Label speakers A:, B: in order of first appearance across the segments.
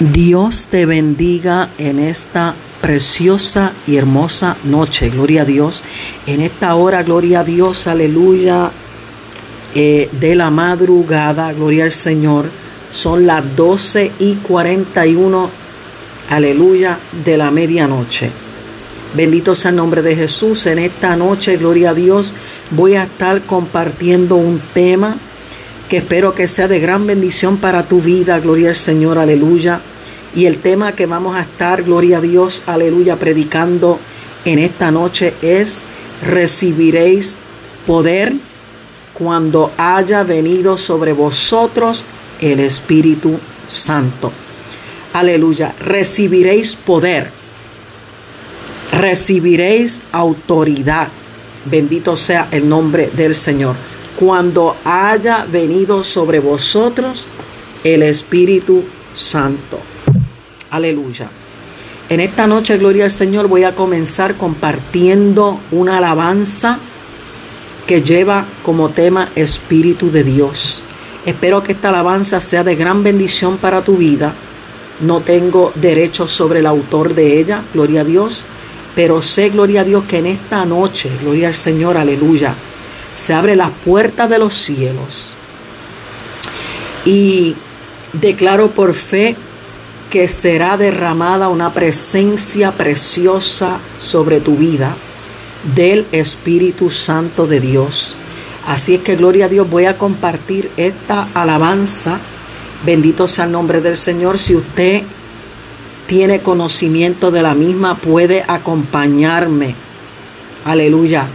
A: Dios te bendiga en esta preciosa y hermosa noche, gloria a Dios. En esta hora, gloria a Dios, aleluya, eh, de la madrugada, gloria al Señor. Son las 12 y 41, aleluya, de la medianoche. Bendito sea el nombre de Jesús. En esta noche, gloria a Dios, voy a estar compartiendo un tema que espero que sea de gran bendición para tu vida, gloria al Señor, aleluya. Y el tema que vamos a estar, gloria a Dios, aleluya, predicando en esta noche es, recibiréis poder cuando haya venido sobre vosotros el Espíritu Santo. Aleluya, recibiréis poder, recibiréis autoridad. Bendito sea el nombre del Señor cuando haya venido sobre vosotros el Espíritu Santo. Aleluya. En esta noche, gloria al Señor, voy a comenzar compartiendo una alabanza que lleva como tema Espíritu de Dios. Espero que esta alabanza sea de gran bendición para tu vida. No tengo derecho sobre el autor de ella, gloria a Dios, pero sé, gloria a Dios, que en esta noche, gloria al Señor, aleluya, se abre la puerta de los cielos y declaro por fe que será derramada una presencia preciosa sobre tu vida del Espíritu Santo de Dios. Así es que gloria a Dios, voy a compartir esta alabanza. Bendito sea el nombre del Señor. Si usted tiene conocimiento de la misma, puede acompañarme. Aleluya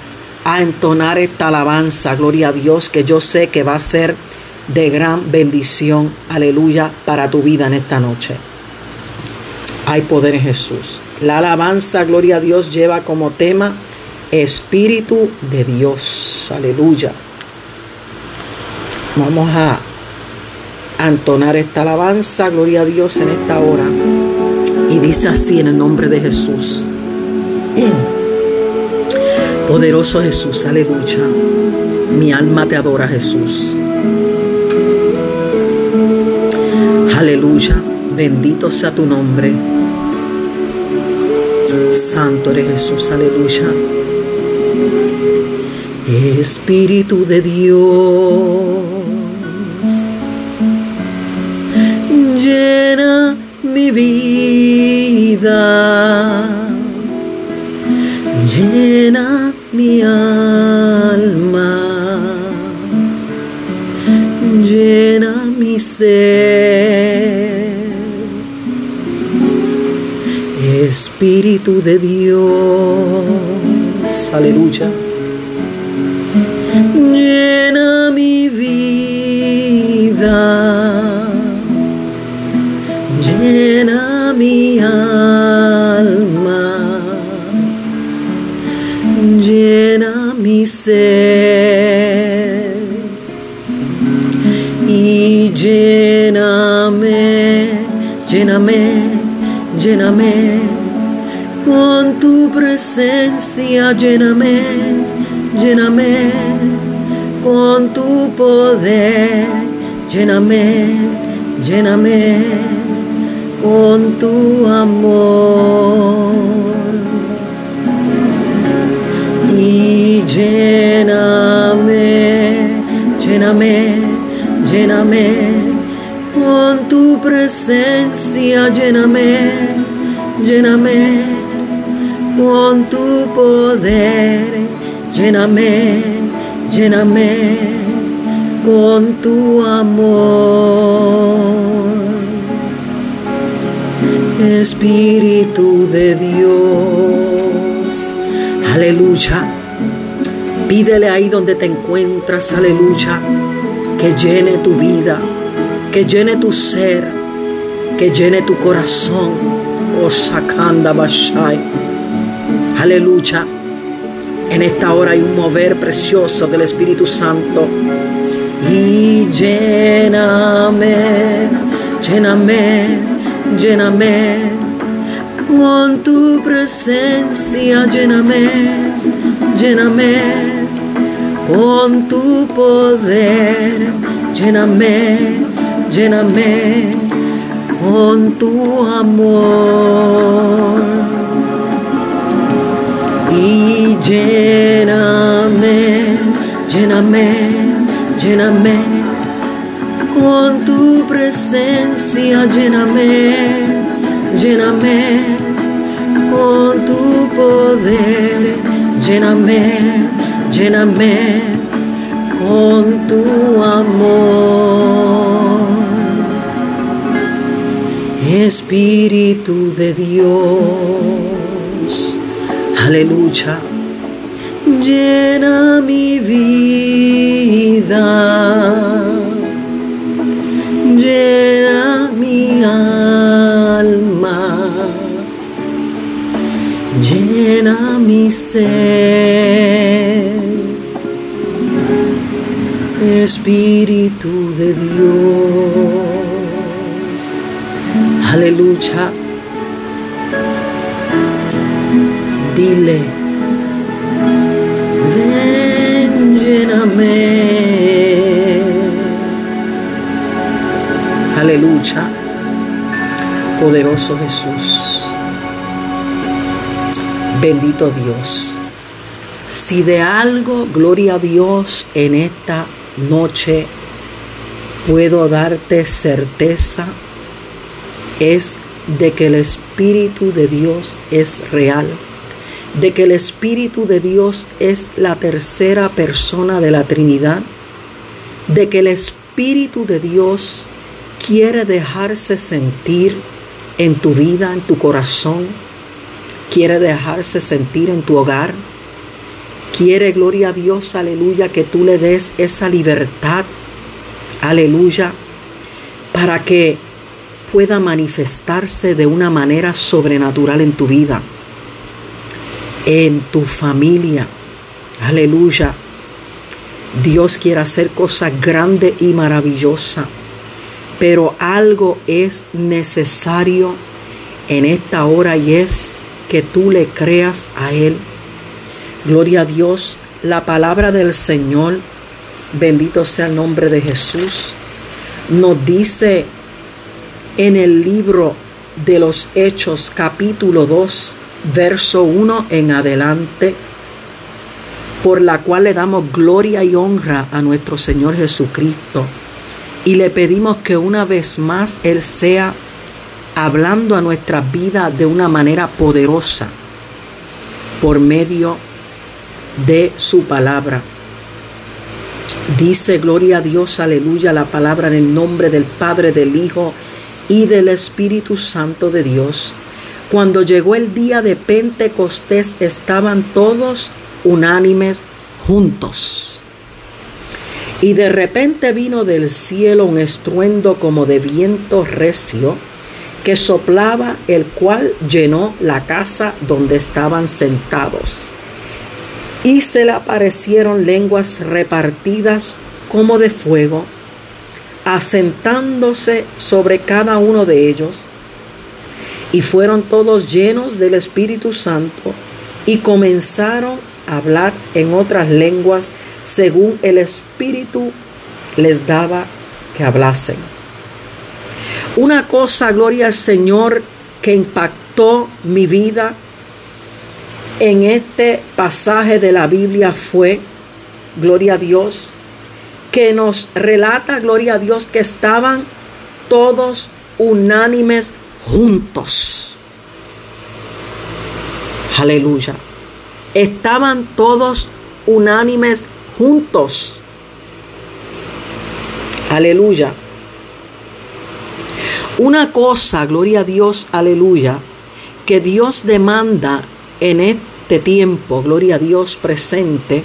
A: a entonar esta alabanza, gloria a Dios, que yo sé que va a ser de gran bendición, aleluya, para tu vida en esta noche. Hay poder en Jesús. La alabanza, gloria a Dios, lleva como tema Espíritu de Dios, aleluya. Vamos a, entonar esta alabanza, gloria a Dios, en esta hora. Y dice así en el nombre de Jesús. Mm. Poderoso Jesús, aleluya. Mi alma te adora, Jesús. Aleluya. Bendito sea tu nombre. Santo eres Jesús, aleluya. Espíritu de Dios, llena mi vida, llena mi alma, llena mi ser. Espíritu de Dios, aleluya. Llena mi vida, llena mi alma. Llena mi ser. Y lléname, lléname, lléname presencia, lléname, lléname con tu poder, lléname, lléname con tu amor. Y lléname, lléname, lléname con tu presencia, lléname, lléname con tu poder, lléname, lléname con tu amor. Espíritu de Dios Aleluya. Pídele ahí donde te encuentras, aleluya, que llene tu vida, que llene tu ser, que llene tu corazón. Oh, Sakanda Bashai. Aleluya. En esta hora hay un mover precioso del Espíritu Santo. Y lléname, lléname, lléname con tu presencia, lléname, lléname con tu poder, lléname, lléname con tu amor y lléname, lléname, lléname. Con tu presencia, lléname, lléname. Con tu poder, lléname, lléname. Con tu amor. Espíritu de Dios, aleluya, llena mi vida, llena mi alma, llena mi ser. Espíritu de Dios. Aleluya. Aleluya. Poderoso Jesús. Bendito Dios. Si de algo, gloria a Dios, en esta noche puedo darte certeza es de que el Espíritu de Dios es real, de que el Espíritu de Dios es la tercera persona de la Trinidad, de que el Espíritu de Dios quiere dejarse sentir en tu vida, en tu corazón, quiere dejarse sentir en tu hogar, quiere, gloria a Dios, aleluya, que tú le des esa libertad, aleluya, para que pueda manifestarse de una manera sobrenatural en tu vida, en tu familia. Aleluya. Dios quiere hacer cosas grandes y maravillosas, pero algo es necesario en esta hora y es que tú le creas a Él. Gloria a Dios, la palabra del Señor, bendito sea el nombre de Jesús, nos dice en el libro de los Hechos capítulo 2, verso 1 en adelante, por la cual le damos gloria y honra a nuestro Señor Jesucristo y le pedimos que una vez más Él sea hablando a nuestra vida de una manera poderosa por medio de su palabra. Dice, gloria a Dios, aleluya, la palabra en el nombre del Padre, del Hijo y del Espíritu Santo de Dios. Cuando llegó el día de Pentecostés estaban todos unánimes juntos. Y de repente vino del cielo un estruendo como de viento recio que soplaba, el cual llenó la casa donde estaban sentados. Y se le aparecieron lenguas repartidas como de fuego, asentándose sobre cada uno de ellos, y fueron todos llenos del Espíritu Santo y comenzaron a hablar en otras lenguas según el Espíritu les daba que hablasen. Una cosa, gloria al Señor, que impactó mi vida en este pasaje de la Biblia fue, gloria a Dios, que nos relata, gloria a Dios, que estaban todos unánimes juntos. Aleluya. Estaban todos unánimes juntos. Aleluya. Una cosa, gloria a Dios, aleluya, que Dios demanda en este tiempo, gloria a Dios presente,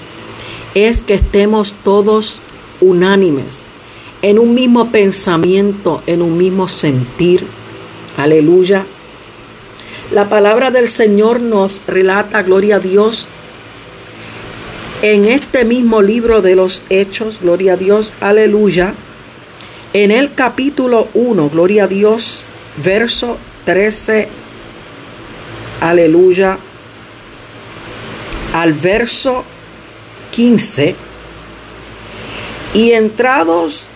A: es que estemos todos unánimes, en un mismo pensamiento, en un mismo sentir. Aleluya. La palabra del Señor nos relata, gloria a Dios, en este mismo libro de los Hechos, gloria a Dios, aleluya, en el capítulo 1, gloria a Dios, verso 13, aleluya, al verso 15, y entrados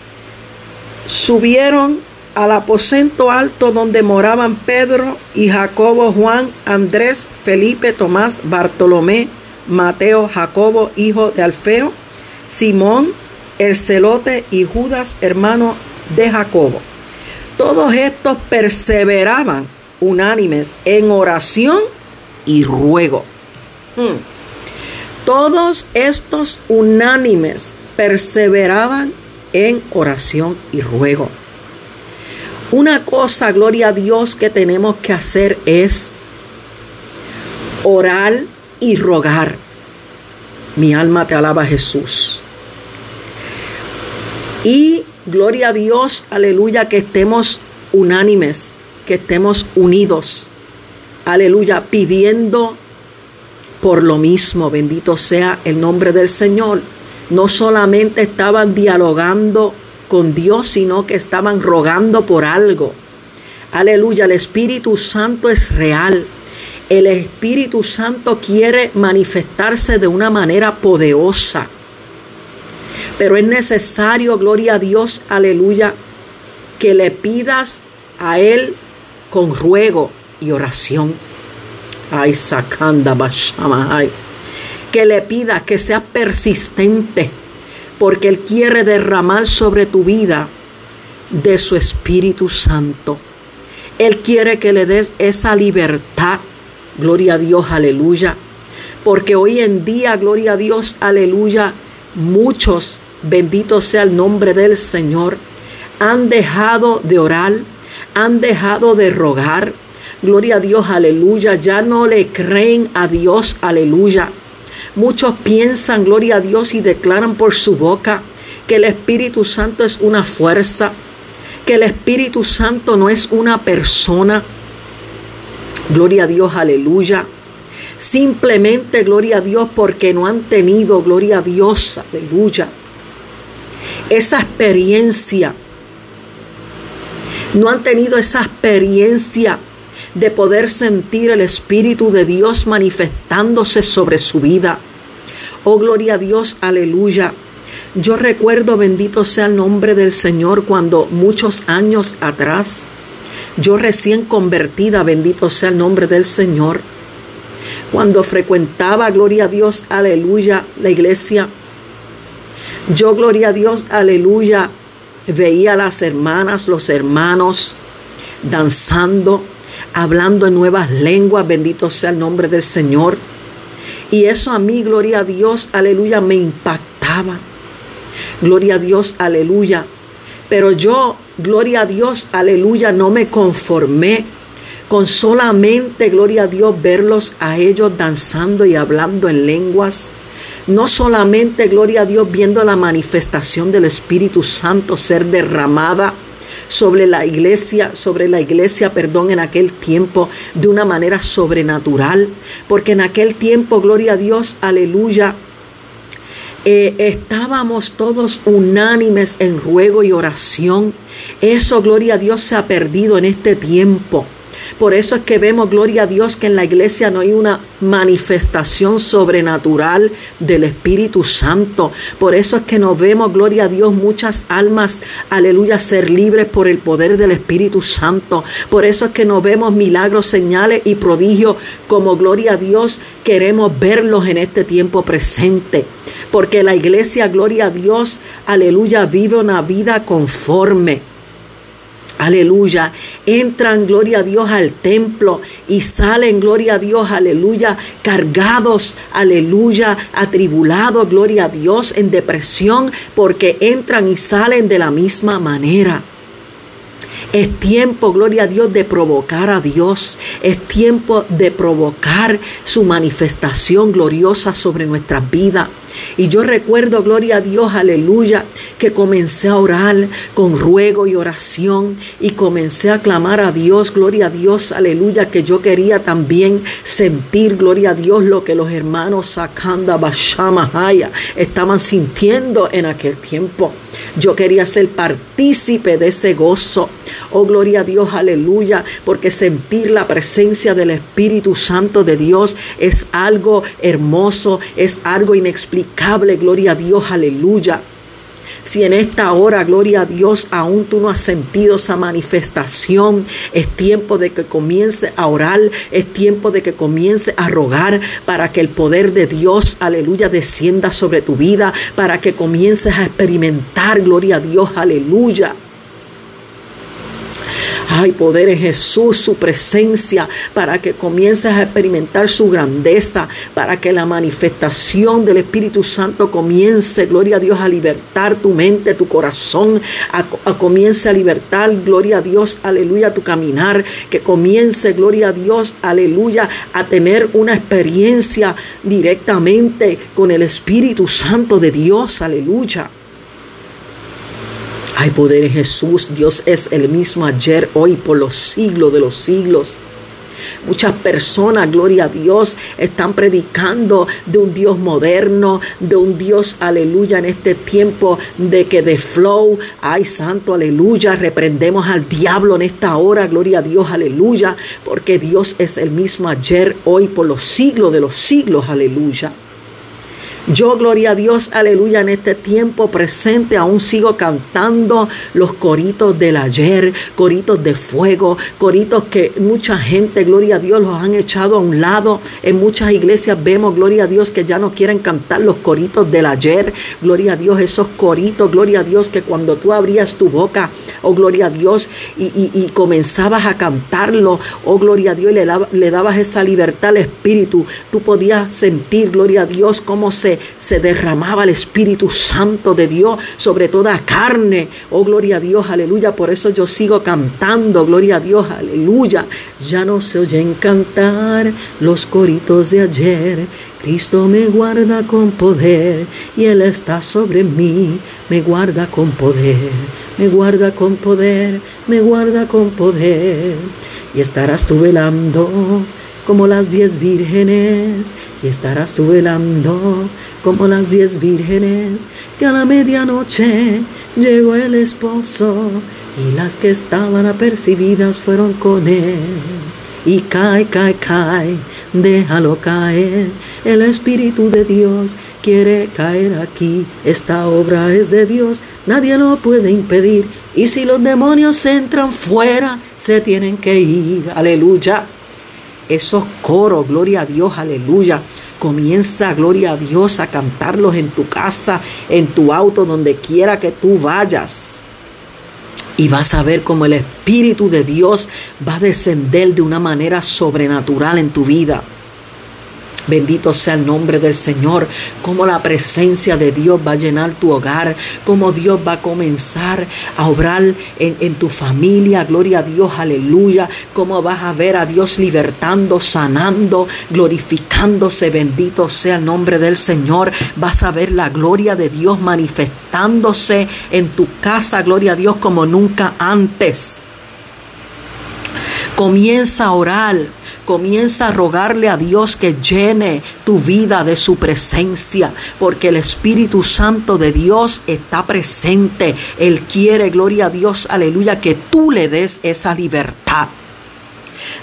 A: subieron al aposento alto donde moraban Pedro y Jacobo, Juan, Andrés, Felipe, Tomás, Bartolomé, Mateo, Jacobo, hijo de Alfeo, Simón, el celote y Judas, hermano de Jacobo. Todos estos perseveraban unánimes en oración y ruego. Hmm. Todos estos unánimes perseveraban en oración y ruego. Una cosa, gloria a Dios, que tenemos que hacer es orar y rogar. Mi alma te alaba Jesús. Y gloria a Dios, aleluya, que estemos unánimes, que estemos unidos. Aleluya, pidiendo por lo mismo, bendito sea el nombre del Señor. No solamente estaban dialogando con Dios, sino que estaban rogando por algo. Aleluya, el Espíritu Santo es real. El Espíritu Santo quiere manifestarse de una manera poderosa. Pero es necesario, gloria a Dios, aleluya, que le pidas a Él con ruego y oración. Ay, sacanda ay. Que le pidas que sea persistente porque Él quiere derramar sobre tu vida de su Espíritu Santo. Él quiere que le des esa libertad. Gloria a Dios, aleluya. Porque hoy en día, gloria a Dios, aleluya, muchos, bendito sea el nombre del Señor, han dejado de orar, han dejado de rogar. Gloria a Dios, aleluya. Ya no le creen a Dios, aleluya. Muchos piensan, gloria a Dios, y declaran por su boca que el Espíritu Santo es una fuerza, que el Espíritu Santo no es una persona. Gloria a Dios, aleluya. Simplemente, gloria a Dios, porque no han tenido, gloria a Dios, aleluya. Esa experiencia. No han tenido esa experiencia de poder sentir el Espíritu de Dios manifestándose sobre su vida. Oh, gloria a Dios, aleluya. Yo recuerdo, bendito sea el nombre del Señor, cuando muchos años atrás, yo recién convertida, bendito sea el nombre del Señor, cuando frecuentaba, gloria a Dios, aleluya, la iglesia, yo, gloria a Dios, aleluya, veía a las hermanas, los hermanos danzando, hablando en nuevas lenguas, bendito sea el nombre del Señor. Y eso a mí, gloria a Dios, aleluya, me impactaba. Gloria a Dios, aleluya. Pero yo, gloria a Dios, aleluya, no me conformé con solamente, gloria a Dios, verlos a ellos danzando y hablando en lenguas. No solamente, gloria a Dios, viendo la manifestación del Espíritu Santo ser derramada sobre la iglesia, sobre la iglesia, perdón, en aquel tiempo de una manera sobrenatural, porque en aquel tiempo, gloria a Dios, aleluya, eh, estábamos todos unánimes en ruego y oración. Eso, gloria a Dios, se ha perdido en este tiempo. Por eso es que vemos, gloria a Dios, que en la iglesia no hay una manifestación sobrenatural del Espíritu Santo. Por eso es que nos vemos, gloria a Dios, muchas almas, aleluya, ser libres por el poder del Espíritu Santo. Por eso es que nos vemos milagros, señales y prodigios como, gloria a Dios, queremos verlos en este tiempo presente. Porque la iglesia, gloria a Dios, aleluya, vive una vida conforme Aleluya. Entran, gloria a Dios, al templo y salen, gloria a Dios, aleluya, cargados, aleluya, atribulados, gloria a Dios, en depresión, porque entran y salen de la misma manera. Es tiempo, gloria a Dios, de provocar a Dios. Es tiempo de provocar su manifestación gloriosa sobre nuestras vidas. Y yo recuerdo, gloria a Dios, aleluya, que comencé a orar con ruego y oración y comencé a clamar a Dios, gloria a Dios, aleluya, que yo quería también sentir, gloria a Dios, lo que los hermanos Sakanda Bashamahaya estaban sintiendo en aquel tiempo. Yo quería ser partícipe de ese gozo. Oh, gloria a Dios, aleluya, porque sentir la presencia del Espíritu Santo de Dios es algo hermoso, es algo inexplicable, gloria a Dios, aleluya. Si en esta hora, gloria a Dios, aún tú no has sentido esa manifestación, es tiempo de que comience a orar, es tiempo de que comience a rogar para que el poder de Dios, aleluya, descienda sobre tu vida, para que comiences a experimentar, gloria a Dios, aleluya hay poder en Jesús, su presencia, para que comiences a experimentar su grandeza, para que la manifestación del Espíritu Santo comience, gloria a Dios, a libertar tu mente, tu corazón, a, comience a libertar, gloria a Dios, aleluya, tu caminar, que comience, gloria a Dios, aleluya, a tener una experiencia directamente con el Espíritu Santo de Dios, aleluya. Hay poder en Jesús. Dios es el mismo ayer, hoy, por los siglos de los siglos. Muchas personas, gloria a Dios, están predicando de un Dios moderno, de un Dios, aleluya, en este tiempo de que de flow, ay santo, aleluya, reprendemos al diablo en esta hora, gloria a Dios, aleluya, porque Dios es el mismo ayer, hoy, por los siglos de los siglos, aleluya. Yo, gloria a Dios, aleluya, en este tiempo presente aún sigo cantando los coritos del ayer, coritos de fuego, coritos que mucha gente, gloria a Dios, los han echado a un lado. En muchas iglesias vemos, gloria a Dios, que ya no quieren cantar los coritos del ayer, gloria a Dios, esos coritos, gloria a Dios, que cuando tú abrías tu boca, oh gloria a Dios, y, comenzabas a cantarlo, oh gloria a Dios, y le, le dabas esa libertad al Espíritu, tú podías sentir, gloria a Dios, cómo se se, derramaba el Espíritu Santo de Dios sobre toda carne. Oh, gloria a Dios, aleluya. Por eso yo sigo cantando, gloria a Dios, aleluya. Ya no se oyen cantar los coritos de ayer. Cristo me guarda con poder y Él está sobre mí. Me guarda con poder, me guarda con poder, me guarda con poder. Y estarás tú velando como las diez vírgenes y estarás tú velando como las diez vírgenes que a la medianoche llegó el esposo y las que estaban apercibidas fueron con él. Y cae, cae, cae, déjalo caer. El Espíritu de Dios quiere caer aquí. Esta obra es de Dios, nadie lo puede impedir. Y si los demonios entran fuera, se tienen que ir. Aleluya esos coros, gloria a Dios, aleluya. Comienza, gloria a Dios, a cantarlos en tu casa, en tu auto, donde quiera que tú vayas. Y vas a ver cómo el Espíritu de Dios va a descender de una manera sobrenatural en tu vida. Bendito sea el nombre del Señor, como la presencia de Dios va a llenar tu hogar, como Dios va a comenzar a obrar en, tu familia, gloria a Dios, aleluya, como vas a ver a Dios libertando, sanando, glorificándose, bendito sea el nombre del Señor, vas a ver la gloria de Dios manifestándose en tu casa, gloria a Dios, como nunca antes. Comienza a orar Comienza a rogarle a Dios que llene tu vida de su presencia, porque el Espíritu Santo de Dios está presente. Él quiere, gloria a Dios, aleluya, que tú le des esa libertad.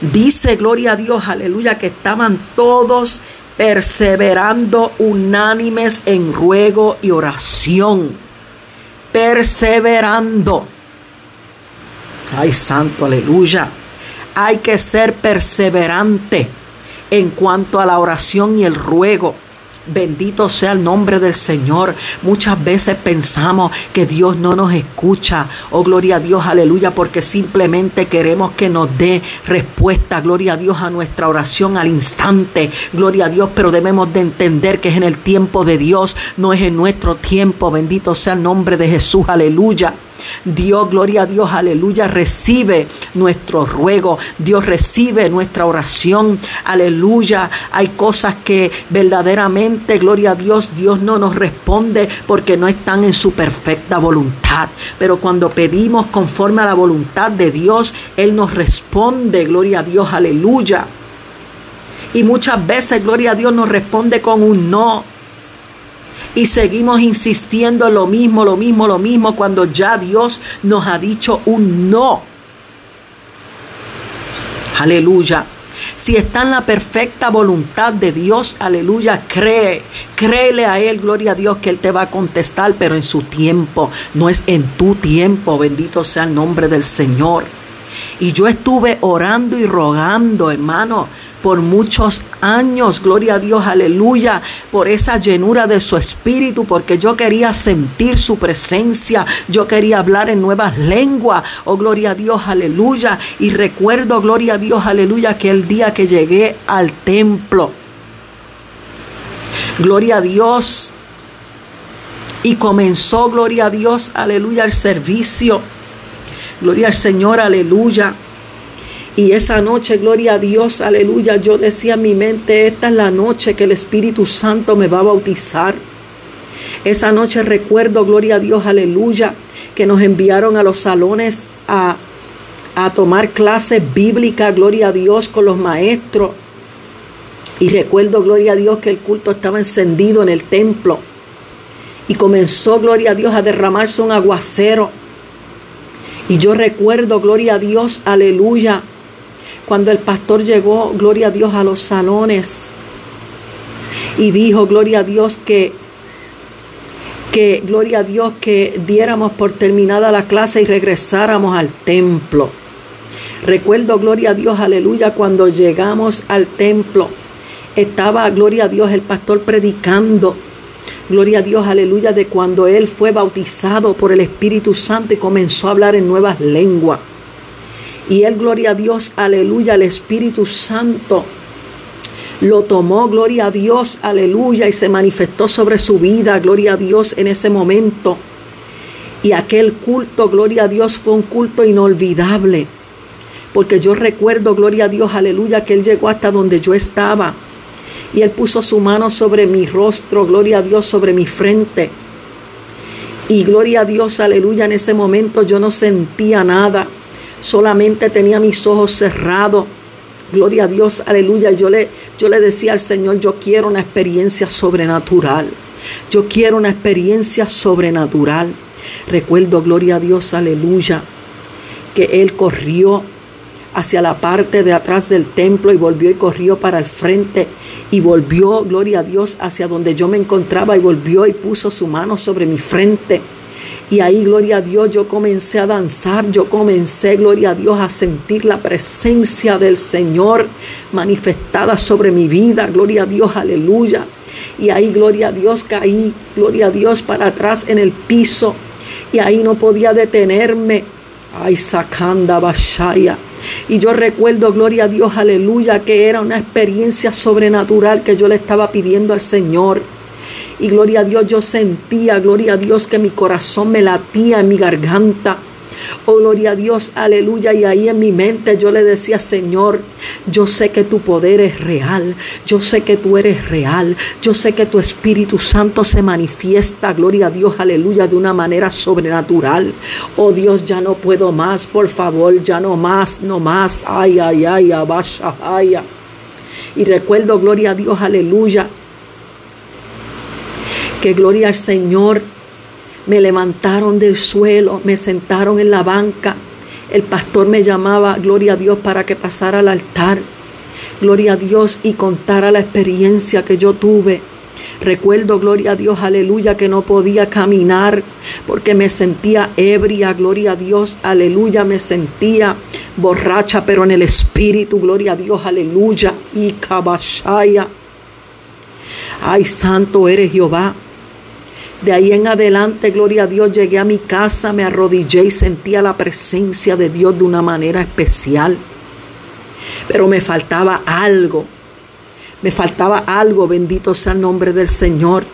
A: Dice, gloria a Dios, aleluya, que estaban todos perseverando unánimes en ruego y oración. Perseverando. Ay, santo, aleluya hay que ser perseverante en cuanto a la oración y el ruego. Bendito sea el nombre del Señor. Muchas veces pensamos que Dios no nos escucha. Oh, gloria a Dios, aleluya, porque simplemente queremos que nos dé respuesta. Gloria a Dios a nuestra oración al instante. Gloria a Dios, pero debemos de entender que es en el tiempo de Dios, no es en nuestro tiempo. Bendito sea el nombre de Jesús, aleluya. Dios, gloria a Dios, aleluya, recibe nuestro ruego, Dios recibe nuestra oración, aleluya. Hay cosas que verdaderamente, gloria a Dios, Dios no nos responde porque no están en su perfecta voluntad. Pero cuando pedimos conforme a la voluntad de Dios, Él nos responde, gloria a Dios, aleluya. Y muchas veces, gloria a Dios, nos responde con un no y seguimos insistiendo en lo mismo, lo mismo, lo mismo, cuando ya Dios nos ha dicho un no. Aleluya. Si está en la perfecta voluntad de Dios, aleluya, cree, créele a Él, gloria a Dios, que Él te va a contestar, pero en su tiempo, no es en tu tiempo, bendito sea el nombre del Señor. Y yo estuve orando y rogando, hermano, por muchos años, gloria a Dios, aleluya, por esa llenura de su espíritu, porque yo quería sentir su presencia, yo quería hablar en nuevas lenguas, oh gloria a Dios, aleluya, y recuerdo, gloria a Dios, aleluya, que el día que llegué al templo, gloria a Dios, y comenzó, gloria a Dios, aleluya, el servicio, gloria al Señor, aleluya. Y esa noche, gloria a Dios, aleluya, yo decía en mi mente, esta es la noche que el Espíritu Santo me va a bautizar. Esa noche recuerdo, gloria a Dios, aleluya, que nos enviaron a los salones a, a tomar clases bíblicas, gloria a Dios, con los maestros. Y recuerdo, gloria a Dios, que el culto estaba encendido en el templo. Y comenzó, gloria a Dios, a derramarse un aguacero. Y yo recuerdo, gloria a Dios, aleluya, cuando el pastor llegó, gloria a Dios, a los salones y dijo, gloria a Dios, que, que, gloria a Dios, que diéramos por terminada la clase y regresáramos al templo. Recuerdo, gloria a Dios, aleluya, cuando llegamos al templo, estaba, gloria a Dios, el pastor predicando. Gloria a Dios, aleluya, de cuando él fue bautizado por el Espíritu Santo y comenzó a hablar en nuevas lenguas. Y él, gloria a Dios, aleluya, el Espíritu Santo lo tomó, gloria a Dios, aleluya, y se manifestó sobre su vida, gloria a Dios, en ese momento. Y aquel culto, gloria a Dios, fue un culto inolvidable. Porque yo recuerdo, gloria a Dios, aleluya, que Él llegó hasta donde yo estaba. Y Él puso su mano sobre mi rostro, gloria a Dios, sobre mi frente. Y gloria a Dios, aleluya, en ese momento yo no sentía nada solamente tenía mis ojos cerrados. Gloria a Dios, aleluya. Yo le, yo le decía al Señor, yo quiero una experiencia sobrenatural. Yo quiero una experiencia sobrenatural. Recuerdo, gloria a Dios, aleluya, que Él corrió hacia la parte de atrás del templo y volvió y corrió para el frente y volvió, gloria a Dios, hacia donde yo me encontraba y volvió y puso su mano sobre mi frente y ahí, gloria a Dios, yo comencé a danzar, yo comencé, gloria a Dios, a sentir la presencia del Señor manifestada sobre mi vida, gloria a Dios, aleluya. Y ahí, gloria a Dios, caí, gloria a Dios, para atrás en el piso. Y ahí no podía detenerme. Ay, sacanda bashaya. Y yo recuerdo, gloria a Dios, aleluya, que era una experiencia sobrenatural que yo le estaba pidiendo al Señor. Y gloria a Dios, yo sentía, gloria a Dios, que mi corazón me latía en mi garganta. Oh, gloria a Dios, aleluya. Y ahí en mi mente yo le decía, Señor, yo sé que tu poder es real. Yo sé que tú eres real. Yo sé que tu Espíritu Santo se manifiesta, gloria a Dios, aleluya, de una manera sobrenatural. Oh Dios, ya no puedo más, por favor, ya no más, no más. Ay, ay, ay, abasha, ay. Y recuerdo, gloria a Dios, aleluya que gloria al Señor, me levantaron del suelo, me sentaron en la banca, el pastor me llamaba, gloria a Dios, para que pasara al altar, gloria a Dios, y contara la experiencia que yo tuve. Recuerdo, gloria a Dios, aleluya, que no podía caminar porque me sentía ebria, gloria a Dios, aleluya, me sentía borracha, pero en el espíritu, gloria a Dios, aleluya, y cabashaya. Ay, santo eres Jehová. De ahí en adelante, gloria a Dios, llegué a mi casa, me arrodillé y sentía la presencia de Dios de una manera especial. Pero me faltaba algo, me faltaba algo, bendito sea el nombre del Señor.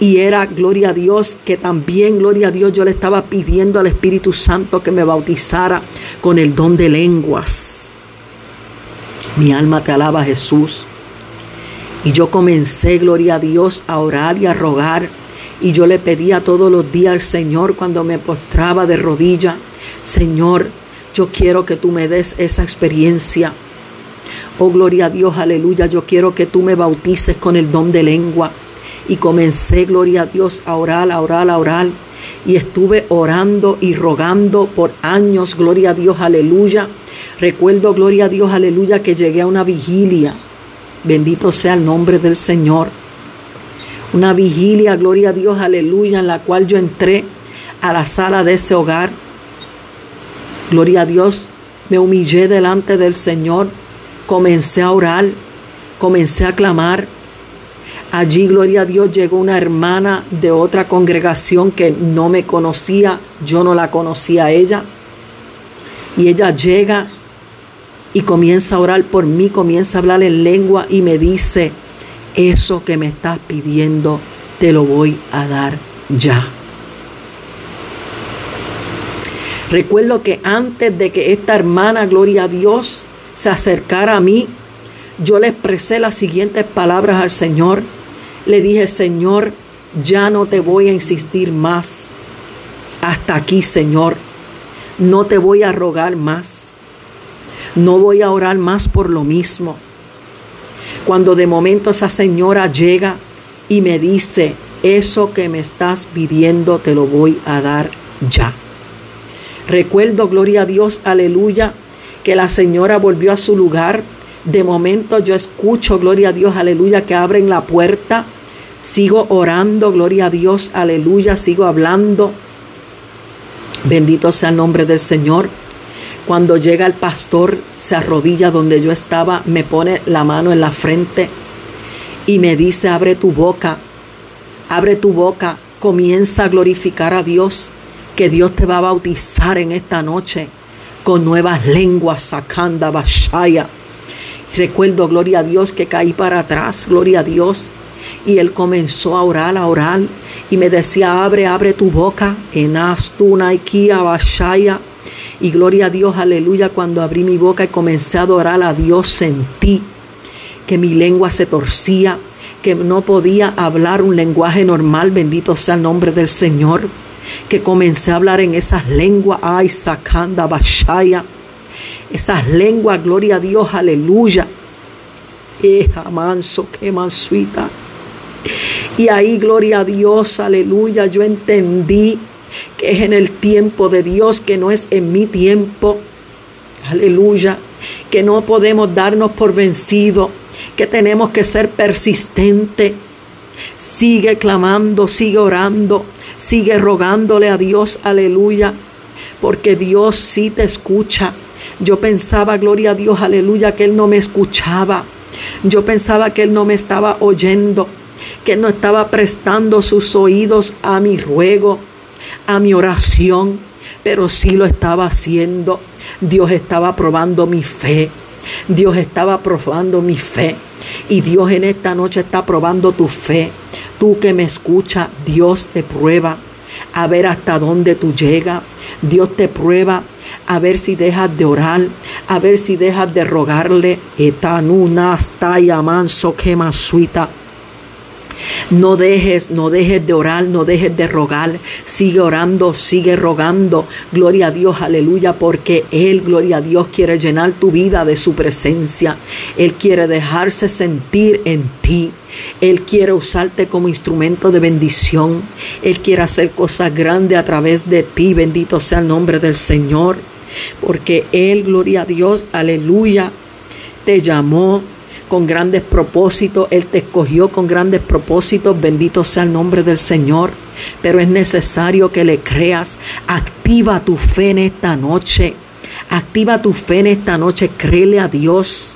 A: Y era, gloria a Dios, que también, gloria a Dios, yo le estaba pidiendo al Espíritu Santo que me bautizara con el don de lenguas. Mi alma te alaba, Jesús. Y yo comencé, gloria a Dios, a orar y a rogar y yo le pedía todos los días al Señor cuando me postraba de rodilla, Señor, yo quiero que tú me des esa experiencia. Oh, gloria a Dios, aleluya, yo quiero que tú me bautices con el don de lengua. Y comencé, gloria a Dios, a orar, a orar, a orar. Y estuve orando y rogando por años, gloria a Dios, aleluya, Recuerdo, gloria a Dios, aleluya, que llegué a una vigilia. Bendito sea el nombre del Señor. Una vigilia, gloria a Dios, aleluya, en la cual yo entré a la sala de ese hogar. Gloria a Dios, me humillé delante del Señor, comencé a orar, comencé a clamar. Allí, gloria a Dios, llegó una hermana de otra congregación que no me conocía, yo no la conocía a ella. Y ella llega y comienza a orar por mí, comienza a hablar en lengua y me dice, eso que me estás pidiendo, te lo voy a dar ya. Recuerdo que antes de que esta hermana, gloria a Dios, se acercara a mí, yo le expresé las siguientes palabras al Señor. Le dije, Señor, ya no te voy a insistir más. Hasta aquí, Señor. No te voy a rogar más. No voy a orar más por lo mismo. Cuando de momento esa señora llega y me dice, eso que me estás pidiendo te lo voy a dar ya. Recuerdo, gloria a Dios, aleluya, que la señora volvió a su lugar. De momento yo escucho, gloria a Dios, aleluya, que abren la puerta. Sigo orando, gloria a Dios, aleluya, sigo hablando. Bendito sea el nombre del Señor. Cuando llega el pastor, se arrodilla donde yo estaba, me pone la mano en la frente y me dice, abre tu boca, abre tu boca, comienza a glorificar a Dios que Dios te va a bautizar en esta noche con nuevas lenguas, sacanda, bashaya. Recuerdo, gloria a Dios, que caí para atrás, gloria a Dios. Y él comenzó a orar, a orar. Y me decía, abre, abre tu boca. En astuna, ikia, bashaya. Y gloria a Dios, aleluya, cuando abrí mi boca y comencé a adorar a Dios, sentí que mi lengua se torcía, que no podía hablar un lenguaje normal, bendito sea el nombre del Señor que comencé a hablar en esas lenguas, ay, sacanda, bashaya, esas lenguas, gloria a Dios, aleluya. Eja, manso, que mansuita. Y ahí, gloria a Dios, aleluya, yo entendí que es en el tiempo de Dios, que no es en mi tiempo. Aleluya, que no podemos darnos por vencido, que tenemos que ser persistentes. Sigue clamando, sigue orando, Sigue rogándole a Dios, aleluya, porque Dios sí te escucha. Yo pensaba, gloria a Dios, aleluya, que Él no me escuchaba. Yo pensaba que Él no me estaba oyendo, que Él no estaba prestando sus oídos a mi ruego, a mi oración, pero sí lo estaba haciendo. Dios estaba probando mi fe. Dios estaba probando mi fe. Y Dios en esta noche está probando tu fe. Tú que me escucha, Dios te prueba a ver hasta dónde tú llegas. Dios te prueba a ver si dejas de orar, a ver si dejas de rogarle. Etanuna, manso, suita. No dejes, no dejes de orar, no dejes de rogar. Sigue orando, sigue rogando. Gloria a Dios, aleluya, porque Él, gloria a Dios, quiere llenar tu vida de su presencia. Él quiere dejarse sentir en ti. Él quiere usarte como instrumento de bendición. Él quiere hacer cosas grandes a través de ti. Bendito sea el nombre del Señor. Porque Él, gloria a Dios, aleluya, te llamó con grandes propósitos, Él te escogió con grandes propósitos, bendito sea el nombre del Señor, pero es necesario que le creas, activa tu fe en esta noche, activa tu fe en esta noche, créele a Dios.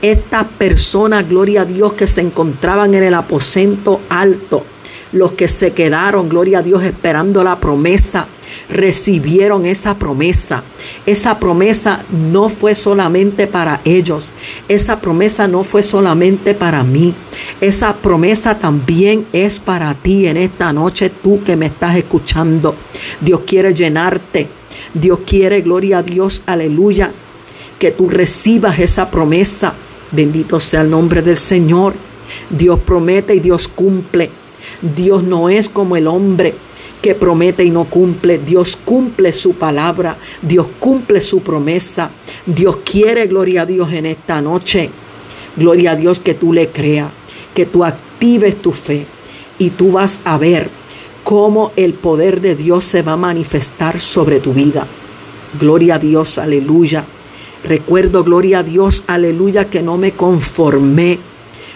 A: Estas personas, gloria a Dios, que se encontraban en el aposento alto, los que se quedaron, gloria a Dios, esperando la promesa, recibieron esa promesa. Esa promesa no fue solamente para ellos, esa promesa no fue solamente para mí, esa promesa también es para ti en esta noche, tú que me estás escuchando. Dios quiere llenarte, Dios quiere, gloria a Dios, aleluya, que tú recibas esa promesa. Bendito sea el nombre del Señor. Dios promete y Dios cumple. Dios no es como el hombre que promete y no cumple. Dios cumple su palabra, Dios cumple su promesa. Dios quiere, gloria a Dios, en esta noche. Gloria a Dios que tú le creas, que tú actives tu fe y tú vas a ver cómo el poder de Dios se va a manifestar sobre tu vida. Gloria a Dios, aleluya. Recuerdo, gloria a Dios, aleluya, que no me conformé,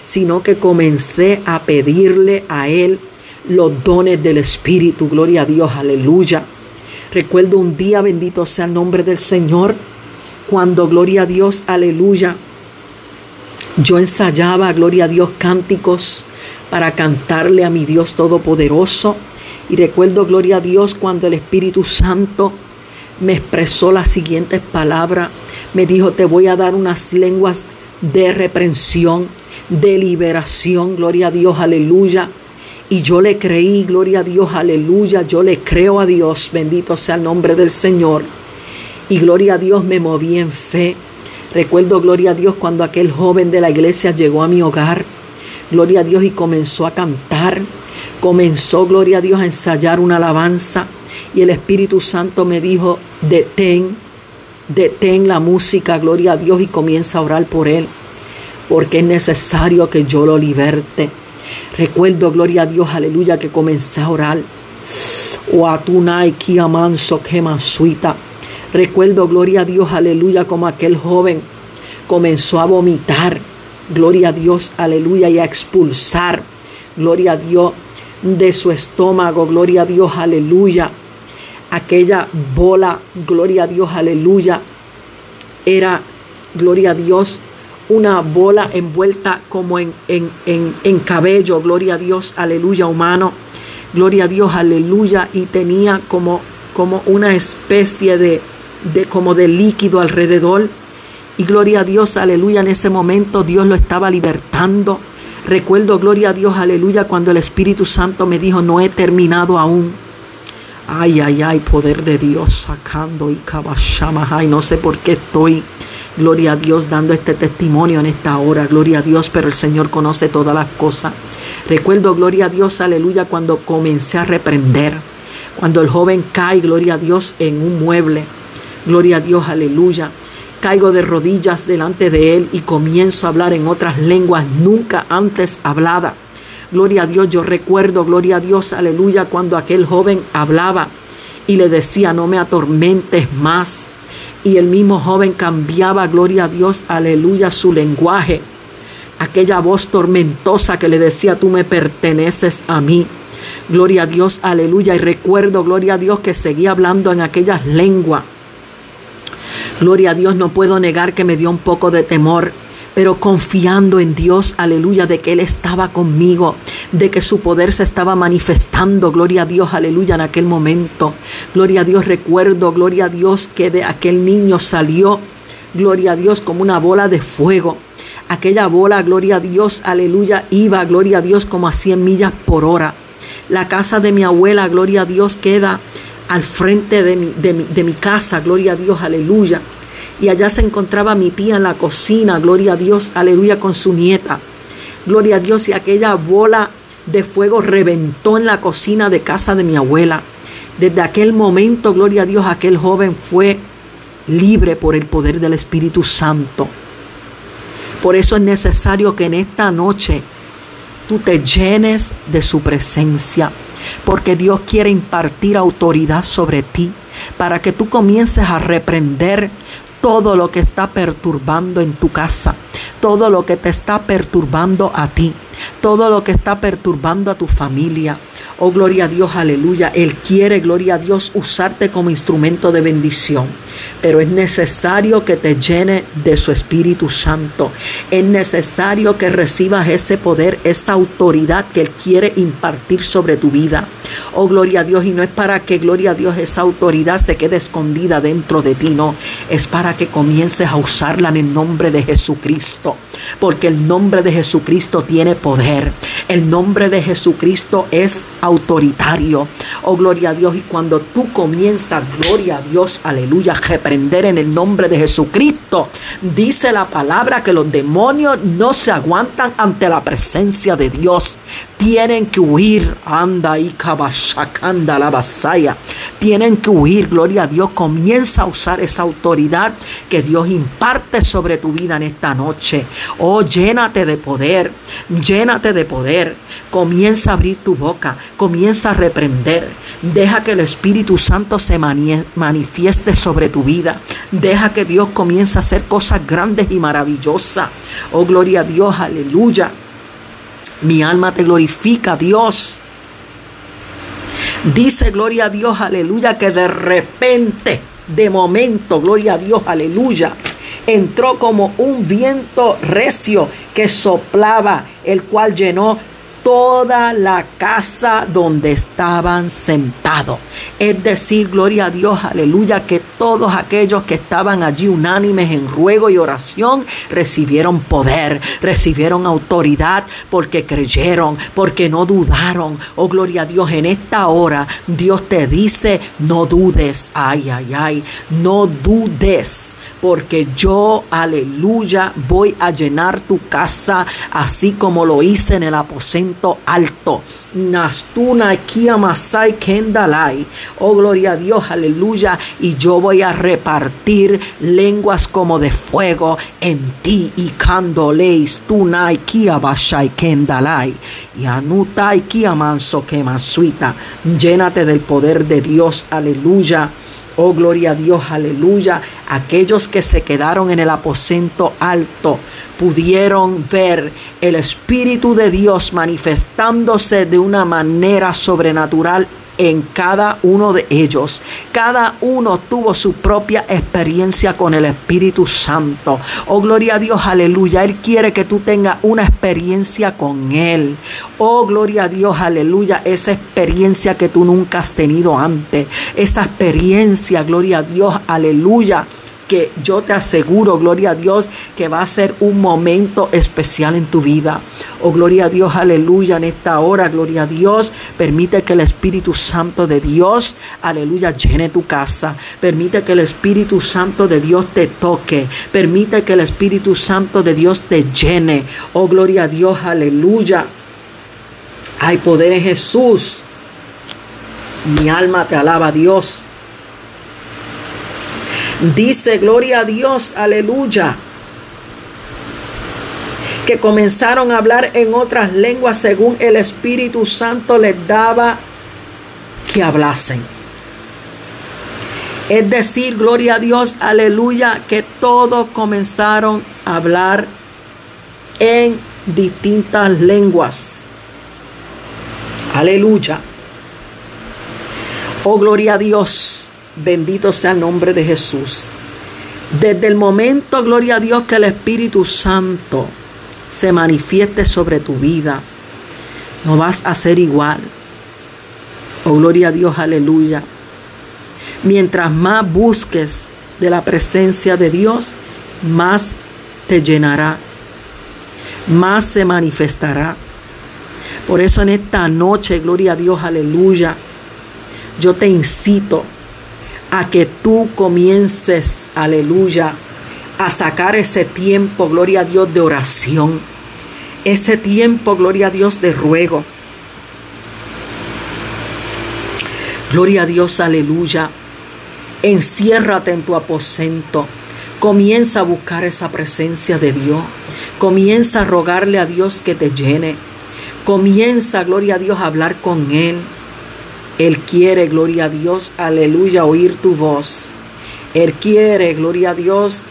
A: sino que comencé a pedirle a Él los dones del Espíritu, gloria a Dios, aleluya. Recuerdo un día, bendito sea el nombre del Señor, cuando, gloria a Dios, aleluya, yo ensayaba, gloria a Dios, cánticos para cantarle a mi Dios Todopoderoso. Y recuerdo, gloria a Dios, cuando el Espíritu Santo me expresó las siguientes palabras. Me dijo, te voy a dar unas lenguas de reprensión, de liberación, gloria a Dios, aleluya. Y yo le creí, gloria a Dios, aleluya. Yo le creo a Dios, bendito sea el nombre del Señor. Y gloria a Dios me moví en fe. Recuerdo, gloria a Dios, cuando aquel joven de la iglesia llegó a mi hogar. Gloria a Dios y comenzó a cantar. Comenzó, gloria a Dios, a ensayar una alabanza. Y el Espíritu Santo me dijo, detén, detén la música, gloria a Dios, y comienza a orar por él. Porque es necesario que yo lo liberte. Recuerdo, gloria a Dios, aleluya, que comencé a orar. O manso. Recuerdo, gloria a Dios, aleluya, como aquel joven comenzó a vomitar. Gloria a Dios, aleluya, y a expulsar. Gloria a Dios de su estómago. Gloria a Dios, aleluya. Aquella bola, gloria a Dios, aleluya. Era, gloria a Dios, una bola envuelta como en, en, cabello, gloria a Dios, aleluya, humano, gloria a Dios, aleluya, y tenía como, como una especie de, de, como de líquido alrededor, y gloria a Dios, aleluya, en ese momento Dios lo estaba libertando. Recuerdo, gloria a Dios, aleluya, cuando el Espíritu Santo me dijo, no he terminado aún. Ay, ay, ay, poder de Dios sacando y ay, no sé por qué estoy Gloria a Dios dando este testimonio en esta hora. Gloria a Dios, pero el Señor conoce todas las cosas. Recuerdo, gloria a Dios, aleluya, cuando comencé a reprender. Cuando el joven cae, gloria a Dios, en un mueble. Gloria a Dios, aleluya. Caigo de rodillas delante de él y comienzo a hablar en otras lenguas nunca antes hablada. Gloria a Dios, yo recuerdo, gloria a Dios, aleluya, cuando aquel joven hablaba y le decía, no me atormentes más y el mismo joven cambiaba, gloria a Dios, aleluya, su lenguaje. Aquella voz tormentosa que le decía, tú me perteneces a mí. Gloria a Dios, aleluya. Y recuerdo, gloria a Dios, que seguía hablando en aquellas lenguas. Gloria a Dios, no puedo negar que me dio un poco de temor pero confiando en Dios, aleluya, de que Él estaba conmigo, de que su poder se estaba manifestando, gloria a Dios, aleluya, en aquel momento. Gloria a Dios, recuerdo, gloria a Dios, que de aquel niño salió, gloria a Dios, como una bola de fuego. Aquella bola, gloria a Dios, aleluya, iba, gloria a Dios, como a 100 millas por hora. La casa de mi abuela, gloria a Dios, queda al frente de mi, de mi, de mi casa, gloria a Dios, aleluya y allá se encontraba mi tía en la cocina, gloria a Dios, aleluya, con su nieta. Gloria a Dios y aquella bola de fuego reventó en la cocina de casa de mi abuela. Desde aquel momento, gloria a Dios, aquel joven fue libre por el poder del Espíritu Santo. Por eso es necesario que en esta noche tú te llenes de su presencia, porque Dios quiere impartir autoridad sobre ti, para que tú comiences a reprender todo lo que está perturbando en tu casa, todo lo que te está perturbando a ti, todo lo que está perturbando a tu familia. Oh, gloria a Dios, aleluya. Él quiere, gloria a Dios, usarte como instrumento de bendición. Pero es necesario que te llene de su Espíritu Santo. Es necesario que recibas ese poder, esa autoridad que Él quiere impartir sobre tu vida. Oh, gloria a Dios. Y no es para que, gloria a Dios, esa autoridad se quede escondida dentro de ti, no. Es para que comiences a usarla en el nombre de Jesucristo. Porque el nombre de Jesucristo tiene poder. El nombre de Jesucristo es autoritario. Oh, gloria a Dios. Y cuando tú comienzas, gloria a Dios, aleluya, reprender en el nombre de Jesucristo, dice la palabra que los demonios no se aguantan ante la presencia de Dios tienen que huir. Anda y cabashacanda la basaya. Tienen que huir. Gloria a Dios. Comienza a usar esa autoridad que Dios imparte sobre tu vida en esta noche. Oh, llénate de poder. Llénate de poder. Comienza a abrir tu boca. Comienza a reprender. Deja que el Espíritu Santo se manifieste sobre tu vida. Deja que Dios comience a hacer cosas grandes y maravillosas. Oh, gloria a Dios, aleluya. Mi alma te glorifica, Dios. Dice, gloria a Dios, aleluya, que de repente, de momento, gloria a Dios, aleluya, entró como un viento recio que soplaba, el cual llenó toda la casa donde estaban sentados. Es decir, gloria a Dios, aleluya, que todos aquellos que estaban allí unánimes en ruego y oración recibieron poder, recibieron autoridad porque creyeron, porque no dudaron. Oh, gloria a Dios, en esta hora Dios te dice, no dudes, ay, ay, ay, no dudes porque yo, aleluya, voy a llenar tu casa así como lo hice en el aposento alto. Nastuna Masai Kendalai. Oh, gloria a Dios, aleluya. Y yo voy a repartir lenguas como de fuego en ti. Y candoleis tunai Bashai Kendalai. Y anutai manso que masuita. Llénate del poder de Dios, aleluya. Oh, gloria a Dios, aleluya. Aquellos que se quedaron en el aposento alto pudieron ver el Espíritu de Dios manifestándose de una manera sobrenatural en cada uno de ellos. Cada uno tuvo su propia experiencia con el Espíritu Santo. Oh, gloria a Dios, aleluya. Él quiere que tú tengas una experiencia con Él. Oh, gloria a Dios, aleluya. Esa experiencia que tú nunca has tenido antes. Esa experiencia, gloria a Dios, aleluya que yo te aseguro, gloria a Dios, que va a ser un momento especial en tu vida. Oh, gloria a Dios, aleluya, en esta hora, gloria a Dios. Permite que el Espíritu Santo de Dios, aleluya, llene tu casa. Permite que el Espíritu Santo de Dios te toque. Permite que el Espíritu Santo de Dios te llene. Oh, gloria a Dios, aleluya. Hay poder en Jesús. Mi alma te alaba, Dios. Dice, gloria a Dios, aleluya. Que comenzaron a hablar en otras lenguas según el Espíritu Santo les daba que hablasen. Es decir, gloria a Dios, aleluya, que todos comenzaron a hablar en distintas lenguas. Aleluya. Oh, gloria a Dios. Bendito sea el nombre de Jesús. Desde el momento, gloria a Dios, que el Espíritu Santo se manifieste sobre tu vida, no vas a ser igual. Oh, gloria a Dios, aleluya. Mientras más busques de la presencia de Dios, más te llenará, más se manifestará. Por eso en esta noche, gloria a Dios, aleluya, yo te incito a que tú comiences, aleluya, a sacar ese tiempo, gloria a Dios, de oración, ese tiempo, gloria a Dios, de ruego. Gloria a Dios, aleluya. Enciérrate en tu aposento. Comienza a buscar esa presencia de Dios. Comienza a rogarle a Dios que te llene. Comienza, gloria a Dios, a hablar con Él. Él quiere, gloria a Dios, aleluya, oír tu voz. Él quiere, gloria a Dios,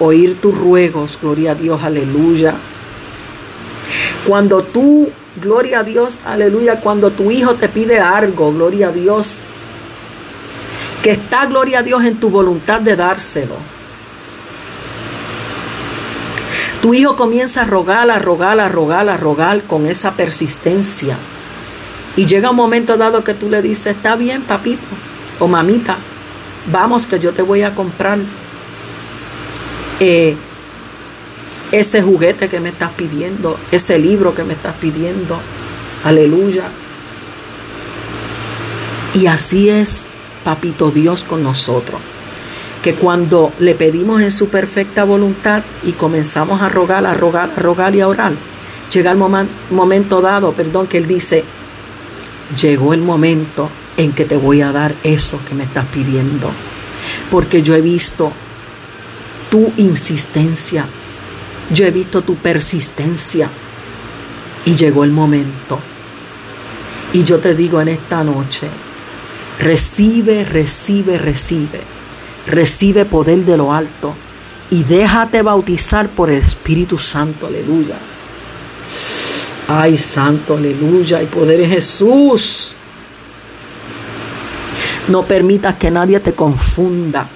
A: oír tus ruegos, gloria a Dios, aleluya. Cuando tú, gloria a Dios, aleluya, cuando tu hijo te pide algo, gloria a Dios, que está, gloria a Dios, en tu voluntad de dárselo. Tu hijo comienza a rogar, a rogar, a rogar, a rogar con esa persistencia. Y llega un momento dado que tú le dices, está bien, papito o mamita, vamos que yo te voy a comprar eh, ese juguete que me estás pidiendo, ese libro que me estás pidiendo. Aleluya. Y así es, papito Dios, con nosotros. Que cuando le pedimos en su perfecta voluntad y comenzamos a rogar, a rogar, a rogar y a orar, llega el momento dado, perdón, que Él dice, llegó el momento en que te voy a dar eso que me estás pidiendo. Porque yo he visto tu insistencia, yo he visto tu persistencia y llegó el momento. Y yo te digo en esta noche, Recibe, recibe, recibe. Recibe poder de lo alto y déjate bautizar por el Espíritu Santo, aleluya. Ay, santo, aleluya, y poder en Jesús. No permitas que nadie te confunda,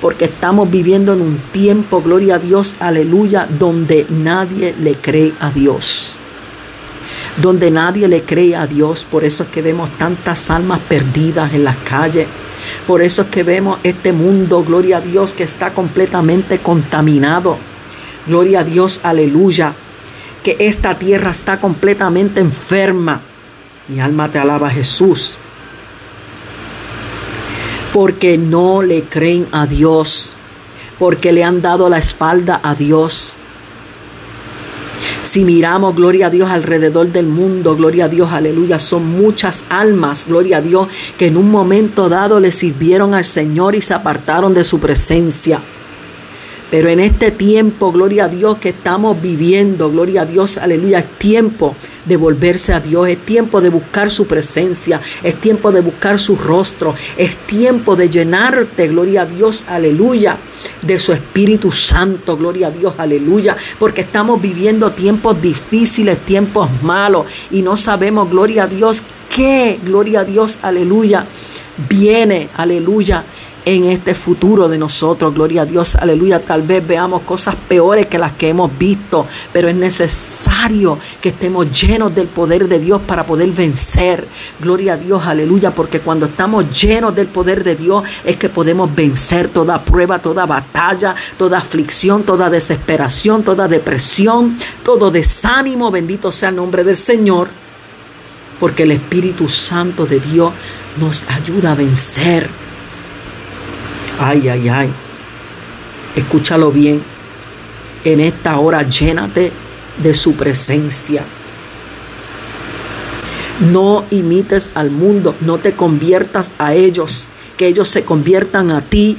A: porque estamos viviendo en un tiempo, gloria a Dios, aleluya, donde nadie le cree a Dios. Donde nadie le cree a Dios, por eso es que vemos tantas almas perdidas en las calles por eso es que vemos este mundo, gloria a Dios, que está completamente contaminado. Gloria a Dios, aleluya. Que esta tierra está completamente enferma. Mi alma te alaba Jesús. Porque no le creen a Dios. Porque le han dado la espalda a Dios si miramos, gloria a Dios, alrededor del mundo, gloria a Dios, aleluya, son muchas almas, gloria a Dios, que en un momento dado le sirvieron al Señor y se apartaron de su presencia. Pero en este tiempo, gloria a Dios, que estamos viviendo, gloria a Dios, aleluya, es tiempo de volverse a Dios, es tiempo de buscar su presencia, es tiempo de buscar su rostro, es tiempo de llenarte, gloria a Dios, aleluya, de su Espíritu Santo, gloria a Dios, aleluya, porque estamos viviendo tiempos difíciles, tiempos malos y no sabemos, gloria a Dios, qué, gloria a Dios, aleluya, viene, aleluya, en este futuro de nosotros. Gloria a Dios, aleluya. Tal vez veamos cosas peores que las que hemos visto, pero es necesario que estemos llenos del poder de Dios para poder vencer. Gloria a Dios, aleluya, porque cuando estamos llenos del poder de Dios es que podemos vencer toda prueba, toda batalla, toda aflicción, toda desesperación, toda depresión, todo desánimo. Bendito sea el nombre del Señor, porque el Espíritu Santo de Dios nos ayuda a vencer Ay, ay, ay. Escúchalo bien. En esta hora llénate de su presencia. No imites al mundo, no te conviertas a ellos, que ellos se conviertan a ti.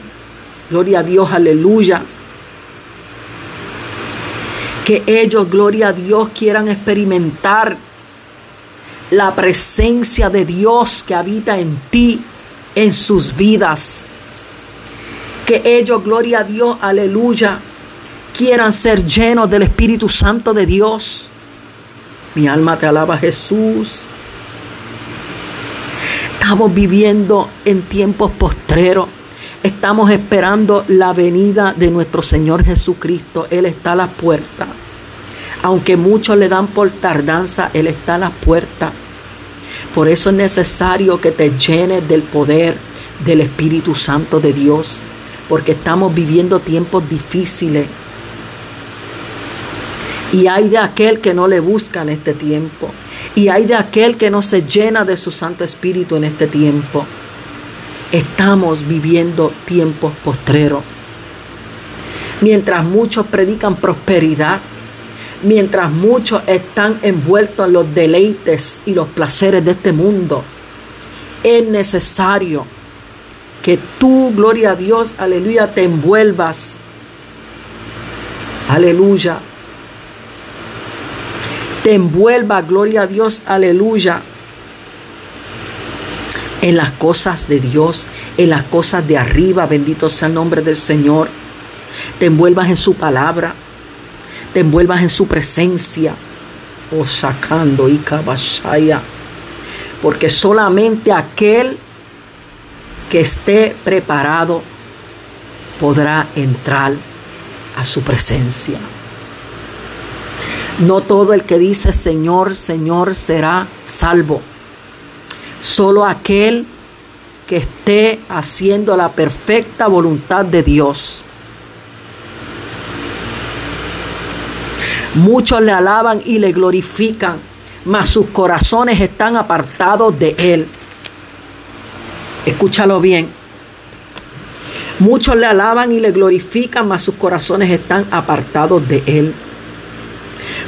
A: Gloria a Dios, aleluya. Que ellos, gloria a Dios, quieran experimentar la presencia de Dios que habita en ti, en sus vidas que ellos, gloria a Dios, aleluya, quieran ser llenos del Espíritu Santo de Dios. Mi alma te alaba Jesús. Estamos viviendo en tiempos postreros. Estamos esperando la venida de nuestro Señor Jesucristo. Él está a la puerta. Aunque muchos le dan por tardanza, Él está a la puerta. Por eso es necesario que te llenes del poder del Espíritu Santo de Dios porque estamos viviendo tiempos difíciles. Y hay de aquel que no le busca en este tiempo. Y hay de aquel que no se llena de su Santo Espíritu en este tiempo. Estamos viviendo tiempos postreros. Mientras muchos predican prosperidad, mientras muchos están envueltos en los deleites y los placeres de este mundo, es necesario que tú, gloria a Dios, aleluya, te envuelvas. Aleluya. Te envuelva, gloria a Dios, aleluya. En las cosas de Dios, en las cosas de arriba, bendito sea el nombre del Señor. Te envuelvas en su palabra, te envuelvas en su presencia. Oh, sacando y. Porque solamente aquel que esté preparado podrá entrar a su presencia. No todo el que dice Señor, Señor será salvo. Solo aquel que esté haciendo la perfecta voluntad de Dios. Muchos le alaban y le glorifican, mas sus corazones están apartados de Él. Escúchalo bien. Muchos le alaban y le glorifican, mas sus corazones están apartados de Él.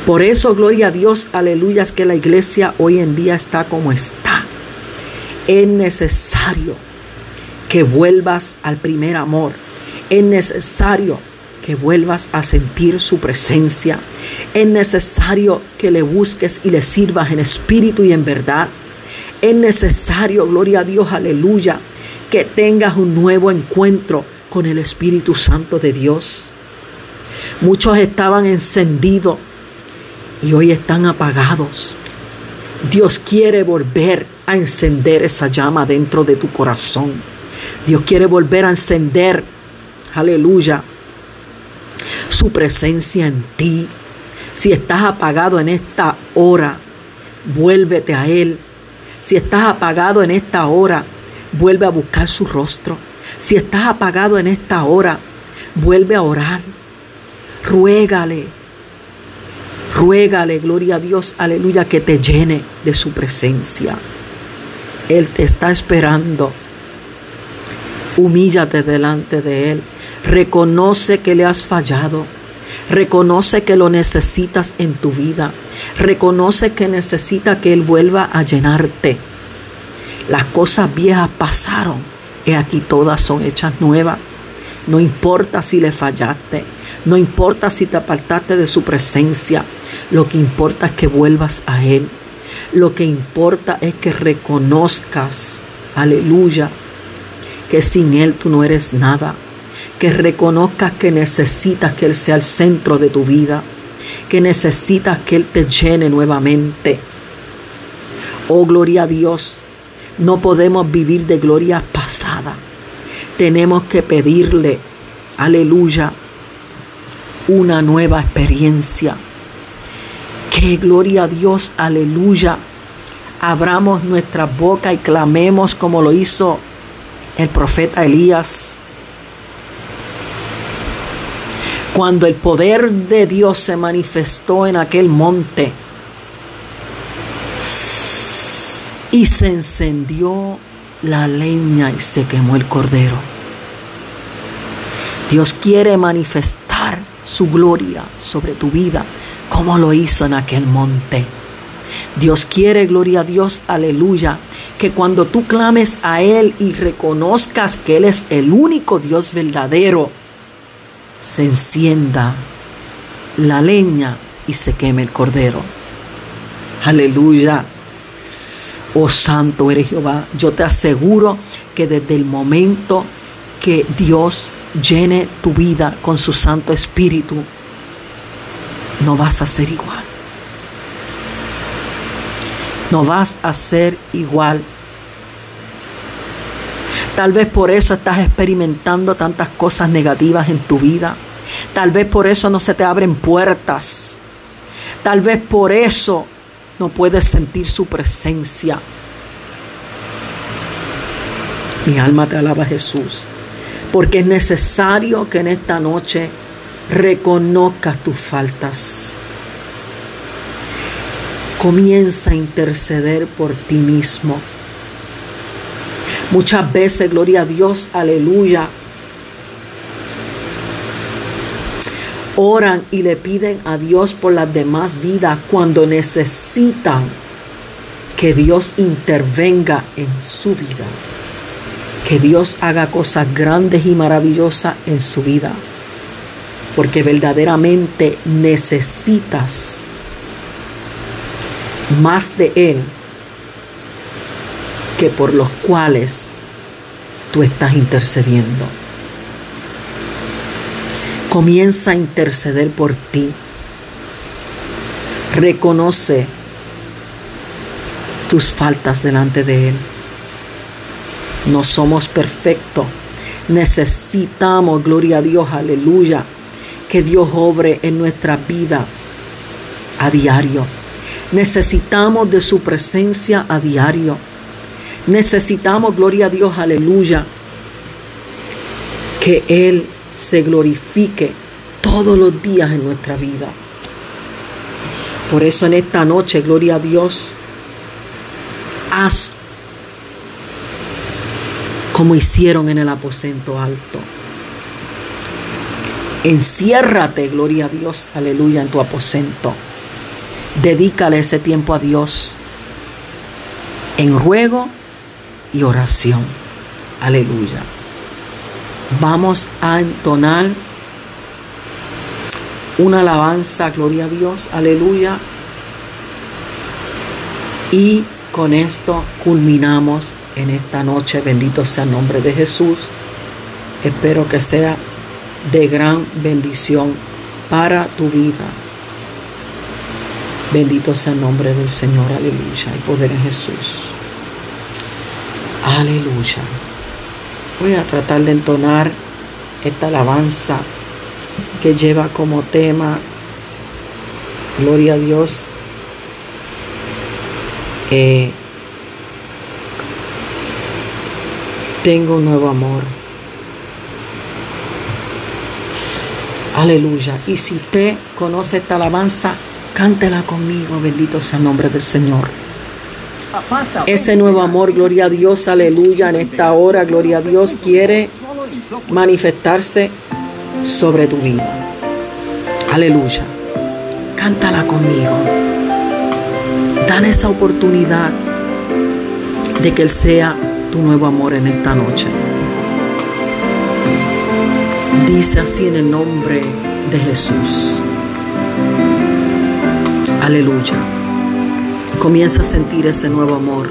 A: Por eso, gloria a Dios, aleluya, es que la iglesia hoy en día está como está. Es necesario que vuelvas al primer amor. Es necesario que vuelvas a sentir su presencia. Es necesario que le busques y le sirvas en espíritu y en verdad. Es necesario, gloria a Dios, aleluya, que tengas un nuevo encuentro con el Espíritu Santo de Dios. Muchos estaban encendidos y hoy están apagados. Dios quiere volver a encender esa llama dentro de tu corazón. Dios quiere volver a encender, aleluya, su presencia en ti. Si estás apagado en esta hora, vuélvete a Él. Si estás apagado en esta hora, vuelve a buscar su rostro. Si estás apagado en esta hora, vuelve a orar. Ruégale. Ruégale, gloria a Dios, aleluya, que te llene de su presencia. Él te está esperando. Humíllate delante de Él. Reconoce que le has fallado. Reconoce que lo necesitas en tu vida. Reconoce que necesita que Él vuelva a llenarte. Las cosas viejas pasaron. Y aquí todas son hechas nuevas. No importa si le fallaste. No importa si te apartaste de su presencia. Lo que importa es que vuelvas a Él. Lo que importa es que reconozcas, aleluya, que sin Él tú no eres nada que reconozcas que necesitas que Él sea el centro de tu vida, que necesitas que Él te llene nuevamente. Oh, gloria a Dios, no podemos vivir de gloria pasada. Tenemos que pedirle, aleluya, una nueva experiencia. Que gloria a Dios, aleluya. Abramos nuestra boca y clamemos como lo hizo el profeta Elías cuando el poder de Dios se manifestó en aquel monte y se encendió la leña y se quemó el cordero. Dios quiere manifestar su gloria sobre tu vida como lo hizo en aquel monte. Dios quiere, gloria a Dios, aleluya, que cuando tú clames a Él y reconozcas que Él es el único Dios verdadero, se encienda la leña y se queme el cordero. Aleluya. Oh santo eres Jehová. Yo te aseguro que desde el momento que Dios llene tu vida con su Santo Espíritu, no vas a ser igual. No vas a ser igual Tal vez por eso estás experimentando tantas cosas negativas en tu vida. Tal vez por eso no se te abren puertas. Tal vez por eso no puedes sentir su presencia. Mi alma te alaba Jesús, porque es necesario que en esta noche reconozcas tus faltas. Comienza a interceder por ti mismo. Muchas veces, gloria a Dios, aleluya, oran y le piden a Dios por las demás vidas cuando necesitan que Dios intervenga en su vida. Que Dios haga cosas grandes y maravillosas en su vida. Porque verdaderamente necesitas más de Él que por los cuales tú estás intercediendo. Comienza a interceder por ti. Reconoce tus faltas delante de Él. No somos perfectos. Necesitamos, gloria a Dios, aleluya, que Dios obre en nuestra vida a diario. Necesitamos de su presencia a diario. Necesitamos, gloria a Dios, aleluya, que Él se glorifique todos los días en nuestra vida. Por eso en esta noche, gloria a Dios, haz como hicieron en el aposento alto. Enciérrate, gloria a Dios, aleluya, en tu aposento. Dedícale ese tiempo a Dios en ruego y oración. Aleluya. Vamos a entonar una alabanza, gloria a Dios, aleluya. Y con esto culminamos en esta noche. Bendito sea el nombre de Jesús. Espero que sea de gran bendición para tu vida. Bendito sea el nombre del Señor. Aleluya. El poder en Jesús. Aleluya. Voy a tratar de entonar esta alabanza que lleva como tema, gloria a Dios, tengo un nuevo amor. Aleluya. Y si usted conoce esta alabanza, cántela conmigo. Bendito sea el nombre del Señor. Ese nuevo amor, gloria a Dios, aleluya, en esta hora, gloria a Dios, quiere manifestarse sobre tu vida. Aleluya. Cántala conmigo. Dale esa oportunidad de que Él sea tu nuevo amor en esta noche. Dice así en el nombre de Jesús. Aleluya. Comienza a sentir ese nuevo amor.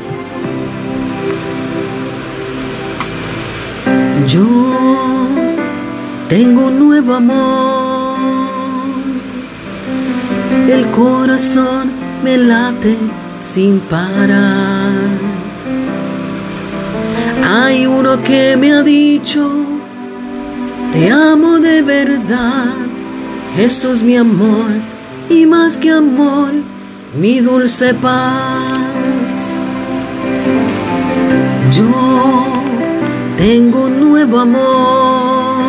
A: Yo tengo un nuevo amor. El corazón me late sin parar. Hay uno que me ha dicho, te amo de verdad, Jesús mi amor, y más que amor, mi dulce paz. Yo tengo un nuevo amor,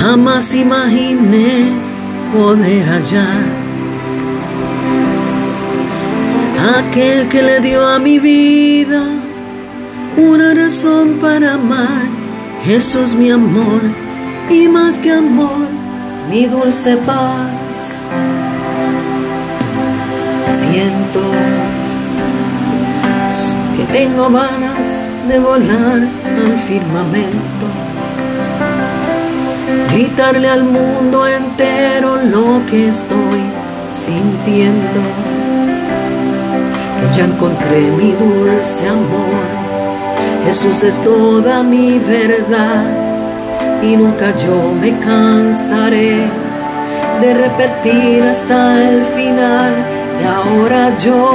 A: jamás imaginé poder hallar aquel que le dio a mi vida una razón para amar, Jesús mi amor, y más que amor, mi dulce paz. Siento que tengo ganas de volar al firmamento, gritarle al mundo entero lo que estoy sintiendo ya encontré mi dulce amor. Jesús es toda mi verdad y nunca yo me cansaré de repetir hasta el final. Y ahora yo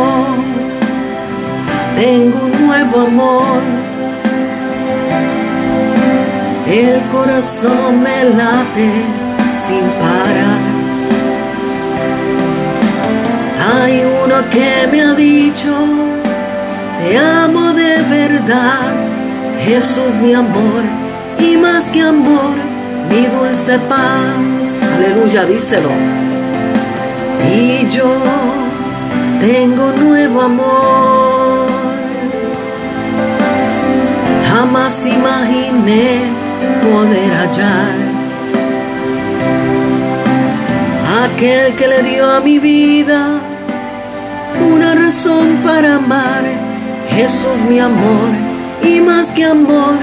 A: tengo un nuevo amor. El corazón me late sin parar hay uno que me ha dicho, te amo de verdad, Jesús mi amor, y más que amor, mi dulce paz. Aleluya, díselo. Y yo tengo nuevo amor. Jamás imaginé poder hallar aquel que le dio a mi vida una razón para amar, Jesús mi amor, y más que amor,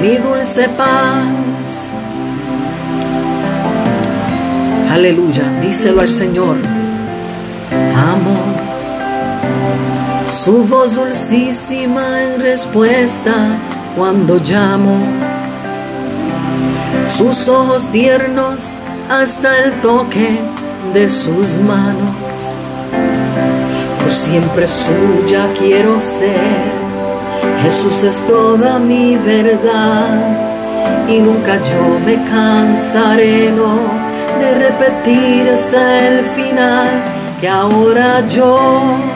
A: mi dulce paz. Aleluya, díselo al Señor. Amo su voz dulcísima en respuesta cuando llamo, sus ojos tiernos hasta el toque de sus manos. Siempre suya quiero ser. Jesús es toda mi verdad. Y nunca yo me cansaré de repetir hasta el final que ahora yo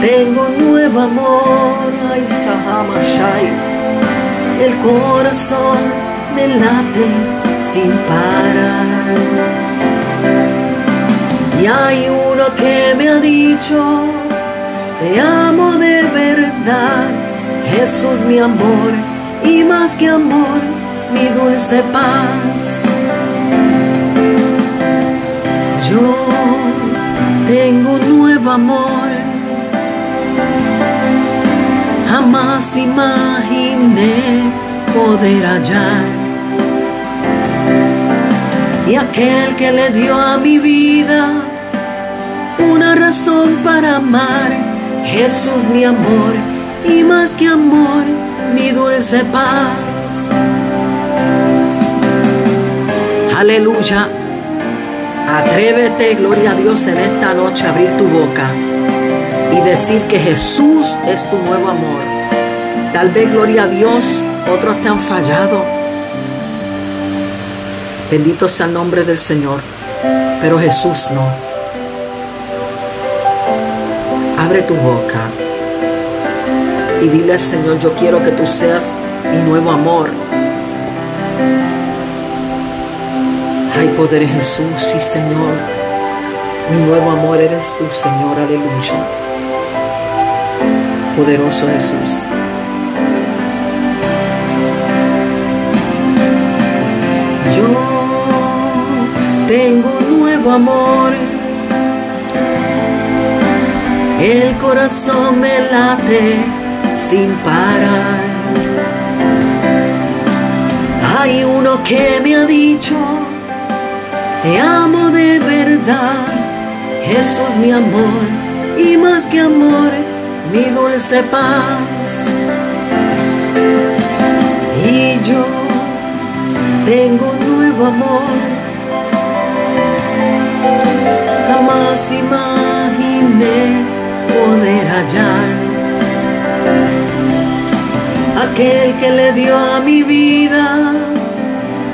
A: tengo nuevo amor. Ay, Sahamashai, el corazón me late sin parar. Y hay uno que me ha dicho, te amo de verdad, Jesús mi amor, y más que amor, mi dulce paz. Yo tengo nuevo amor, jamás imaginé poder hallar y aquel que le dio a mi vida una razón para amar. Jesús mi amor, y más que amor, mi dulce paz. Aleluya. Atrévete, gloria a Dios, en esta noche a abrir tu boca y decir que Jesús es tu nuevo amor. Tal vez, gloria a Dios, otros te han fallado. Bendito sea el nombre del Señor, pero Jesús no. Abre tu boca y dile al Señor, yo quiero que tú seas mi nuevo amor. Hay poder en Jesús, sí Señor. Mi nuevo amor eres tú, Señor, aleluya. Poderoso Jesús. Yo tengo un nuevo amor. El corazón me late sin parar. Hay uno que me ha dicho, te amo de verdad, Jesús mi amor, y más que amor, mi dulce paz. Y yo tengo un nuevo amor, jamás imaginé poder hallar aquel que le dio a mi vida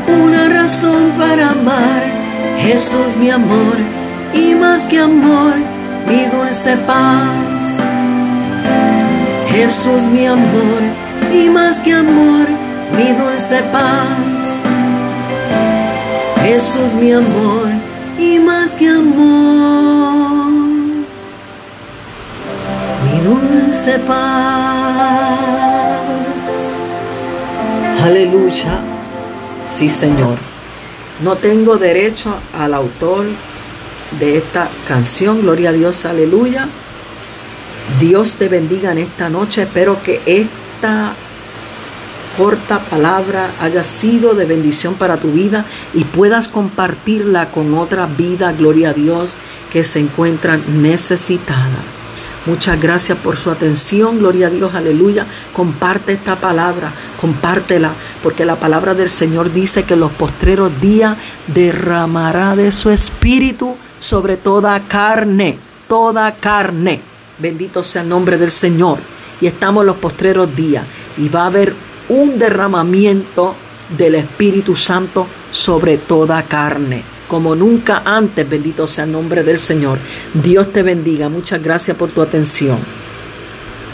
A: una razón para amar, Jesús mi amor, y más que amor, mi dulce paz. Jesús mi amor, y más que amor, mi dulce paz. Jesús mi amor, y más que amor, mi dulce paz. Aleluya. Sí, Señor. No tengo derecho al autor de esta canción. Gloria a Dios, aleluya. Dios te bendiga en esta noche. Espero que esta corta palabra haya sido de bendición para tu vida y puedas compartirla con otra vida, gloria a Dios, que se encuentran necesitada. Muchas gracias por su atención, gloria a Dios, aleluya. Comparte esta palabra, compártela, porque la palabra del Señor dice que los postreros días derramará de su espíritu sobre toda carne, toda carne. Bendito sea el nombre del Señor. Y estamos en los postreros días y va a haber un derramamiento del Espíritu Santo sobre toda carne como nunca antes. Bendito sea el nombre del Señor. Dios te bendiga. Muchas gracias por tu atención.